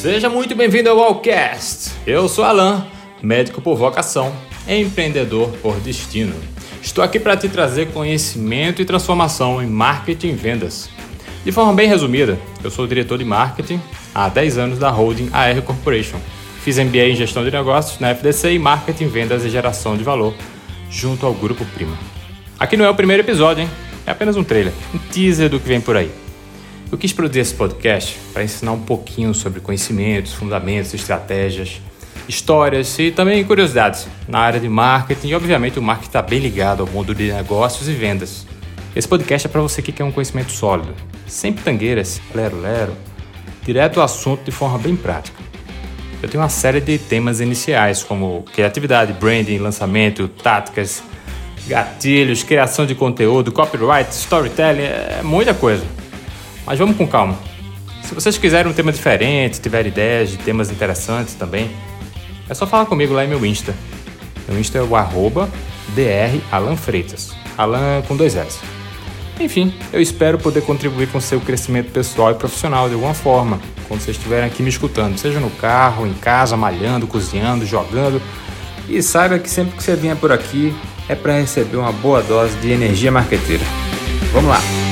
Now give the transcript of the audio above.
Seja muito bem-vindo ao Allcast. Eu sou Alan, médico por vocação, empreendedor por destino. Estou aqui para te trazer conhecimento e transformação em marketing e vendas. De forma bem resumida, eu sou diretor de marketing há 10 anos da holding AR Corporation. Fiz MBA em gestão de negócios na FDC e marketing, vendas e geração de valor junto ao Grupo Prima. Aqui não é o primeiro episódio, hein? É apenas um trailer, um teaser do que vem por aí. Eu quis produzir esse podcast para ensinar um pouquinho sobre conhecimentos, fundamentos, estratégias, histórias e também curiosidades na área de marketing e, obviamente, o marketing está bem ligado ao mundo de negócios e vendas. Esse podcast é para você que quer um conhecimento sólido, sem pitangueiras, lero-lero, direto ao assunto de forma bem prática. Eu tenho uma série de temas iniciais, como criatividade, branding, lançamento, táticas, gatilhos, criação de conteúdo, copyright, storytelling, é muita coisa. Mas vamos com calma. Se vocês quiserem um tema diferente, tiverem ideias de temas interessantes também, é só falar comigo lá em meu Insta. Meu Insta é o arroba Freitas. Alan com dois S. Enfim, eu espero poder contribuir com seu crescimento pessoal e profissional de alguma forma, quando vocês estiverem aqui me escutando, seja no carro, em casa, malhando, cozinhando, jogando. E saiba que sempre que você vier por aqui é para receber uma boa dose de energia marqueteira. Vamos lá!